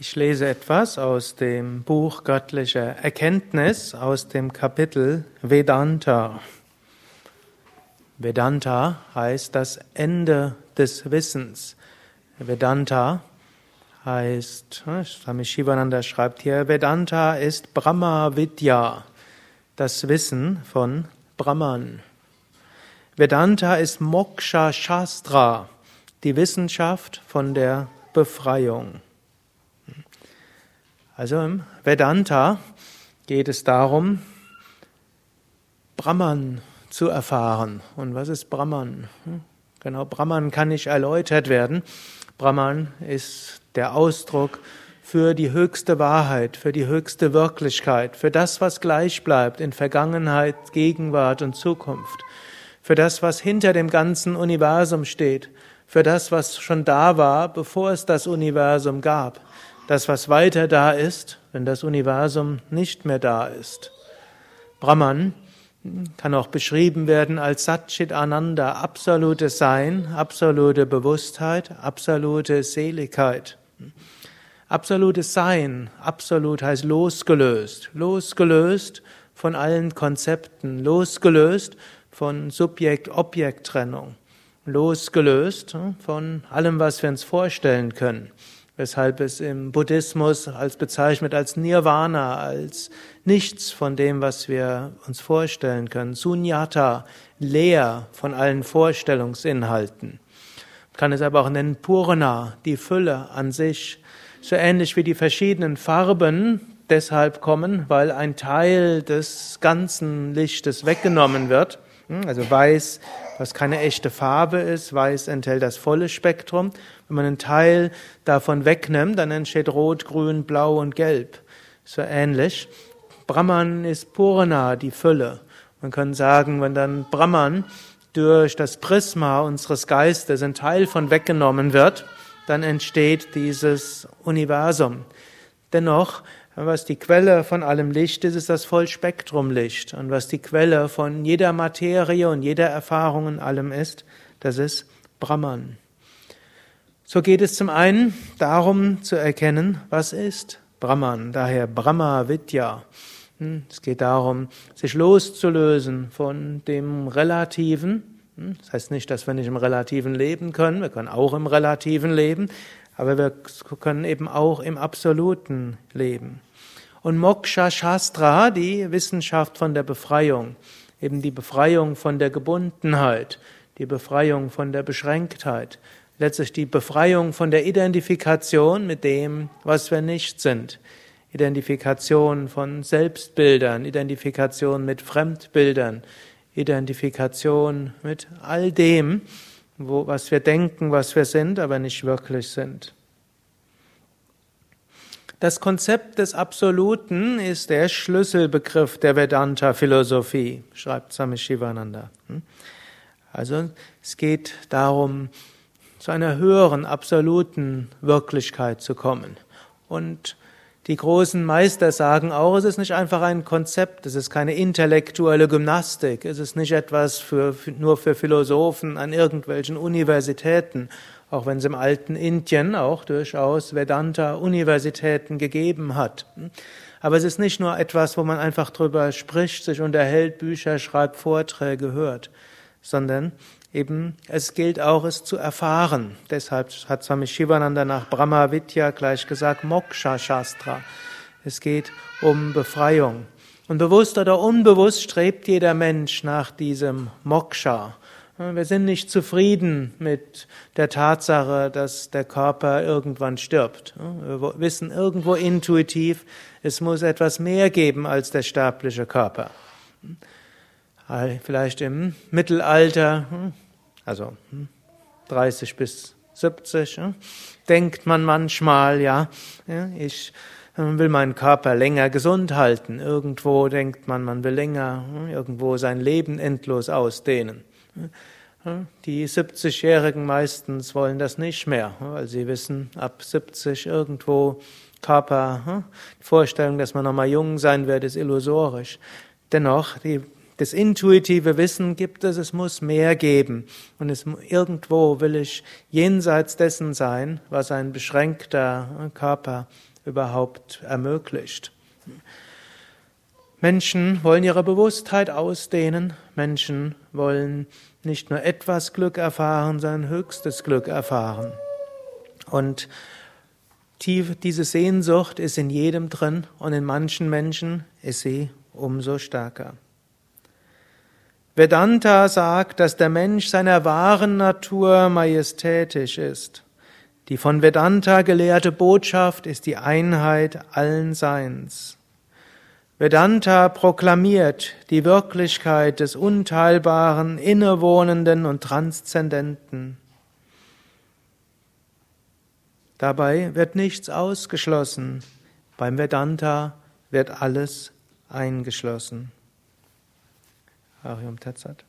Ich lese etwas aus dem Buch Göttliche Erkenntnis aus dem Kapitel Vedanta. Vedanta heißt das Ende des Wissens. Vedanta heißt, Swami Shivananda schreibt hier, Vedanta ist Brahma Vidya, das Wissen von Brahman. Vedanta ist Moksha Shastra, die Wissenschaft von der Befreiung. Also im Vedanta geht es darum, Brahman zu erfahren. Und was ist Brahman? Hm? Genau, Brahman kann nicht erläutert werden. Brahman ist der Ausdruck für die höchste Wahrheit, für die höchste Wirklichkeit, für das, was gleich bleibt in Vergangenheit, Gegenwart und Zukunft, für das, was hinter dem ganzen Universum steht, für das, was schon da war, bevor es das Universum gab das, was weiter da ist, wenn das Universum nicht mehr da ist. Brahman kann auch beschrieben werden als Satchit Ananda, absolutes Sein, absolute Bewusstheit, absolute Seligkeit. Absolutes Sein, absolut heißt losgelöst, losgelöst von allen Konzepten, losgelöst von Subjekt-Objekt-Trennung, losgelöst von allem, was wir uns vorstellen können weshalb es im Buddhismus als bezeichnet als Nirvana, als nichts von dem, was wir uns vorstellen können. Sunyata, leer von allen Vorstellungsinhalten. Man kann es aber auch nennen Purna, die Fülle an sich. So ähnlich wie die verschiedenen Farben deshalb kommen, weil ein Teil des ganzen Lichtes weggenommen wird. Hm, also weiß, was keine echte Farbe ist, weiß enthält das volle Spektrum. Wenn man einen Teil davon wegnimmt, dann entsteht Rot, Grün, Blau und Gelb. So ähnlich. Brahman ist Purna, die Fülle. Man kann sagen, wenn dann Brahman durch das Prisma unseres Geistes ein Teil von weggenommen wird, dann entsteht dieses Universum. Dennoch was die Quelle von allem Licht ist, ist das Vollspektrumlicht. Und was die Quelle von jeder Materie und jeder Erfahrung in allem ist, das ist Brahman. So geht es zum einen darum zu erkennen, was ist Brahman, daher Brahma Vidya. Hm, es geht darum, sich loszulösen von dem Relativen. Hm, das heißt nicht, dass wir nicht im Relativen leben können, wir können auch im Relativen leben, aber wir können eben auch im Absoluten leben. Und Moksha Shastra, die Wissenschaft von der Befreiung, eben die Befreiung von der Gebundenheit, die Befreiung von der Beschränktheit, letztlich die Befreiung von der Identifikation mit dem, was wir nicht sind. Identifikation von Selbstbildern, Identifikation mit Fremdbildern, Identifikation mit all dem, wo, was wir denken, was wir sind, aber nicht wirklich sind. Das Konzept des Absoluten ist der Schlüsselbegriff der Vedanta-Philosophie, schreibt Swami Shivananda. Hm? Also es geht darum, zu einer höheren, absoluten Wirklichkeit zu kommen. Und die großen Meister sagen auch, es ist nicht einfach ein Konzept, es ist keine intellektuelle Gymnastik, es ist nicht etwas für, nur für Philosophen an irgendwelchen Universitäten auch wenn es im alten Indien auch durchaus Vedanta-Universitäten gegeben hat. Aber es ist nicht nur etwas, wo man einfach drüber spricht, sich unterhält, Bücher schreibt, Vorträge hört, sondern eben es gilt auch, es zu erfahren. Deshalb hat Swami Shivananda nach Brahma Vidya gleich gesagt, Moksha Shastra. Es geht um Befreiung. Und bewusst oder unbewusst strebt jeder Mensch nach diesem Moksha. Wir sind nicht zufrieden mit der Tatsache, dass der Körper irgendwann stirbt. Wir wissen irgendwo intuitiv, es muss etwas mehr geben als der sterbliche Körper. Vielleicht im Mittelalter, also 30 bis 70, denkt man manchmal, ja, ich will meinen Körper länger gesund halten. Irgendwo denkt man, man will länger, irgendwo sein Leben endlos ausdehnen. Die 70-Jährigen meistens wollen das nicht mehr, weil sie wissen, ab 70 irgendwo Körper, die Vorstellung, dass man nochmal jung sein wird, ist illusorisch. Dennoch, die Das intuitive Wissen gibt es, es muss mehr geben. Und es, irgendwo will ich jenseits dessen sein, was ein beschränkter Körper überhaupt ermöglicht. Menschen wollen ihre Bewusstheit ausdehnen. Menschen wollen nicht nur etwas Glück erfahren, sondern höchstes Glück erfahren. Und tief, diese Sehnsucht ist in jedem drin und in manchen Menschen ist sie umso stärker. Vedanta sagt, dass der Mensch seiner wahren Natur majestätisch ist. Die von Vedanta gelehrte Botschaft ist die Einheit allen Seins. Vedanta proklamiert die Wirklichkeit des Unteilbaren, Innewohnenden und Transzendenten. Dabei wird nichts ausgeschlossen. Beim Vedanta wird alles eingeschlossen. Arium Tatsat.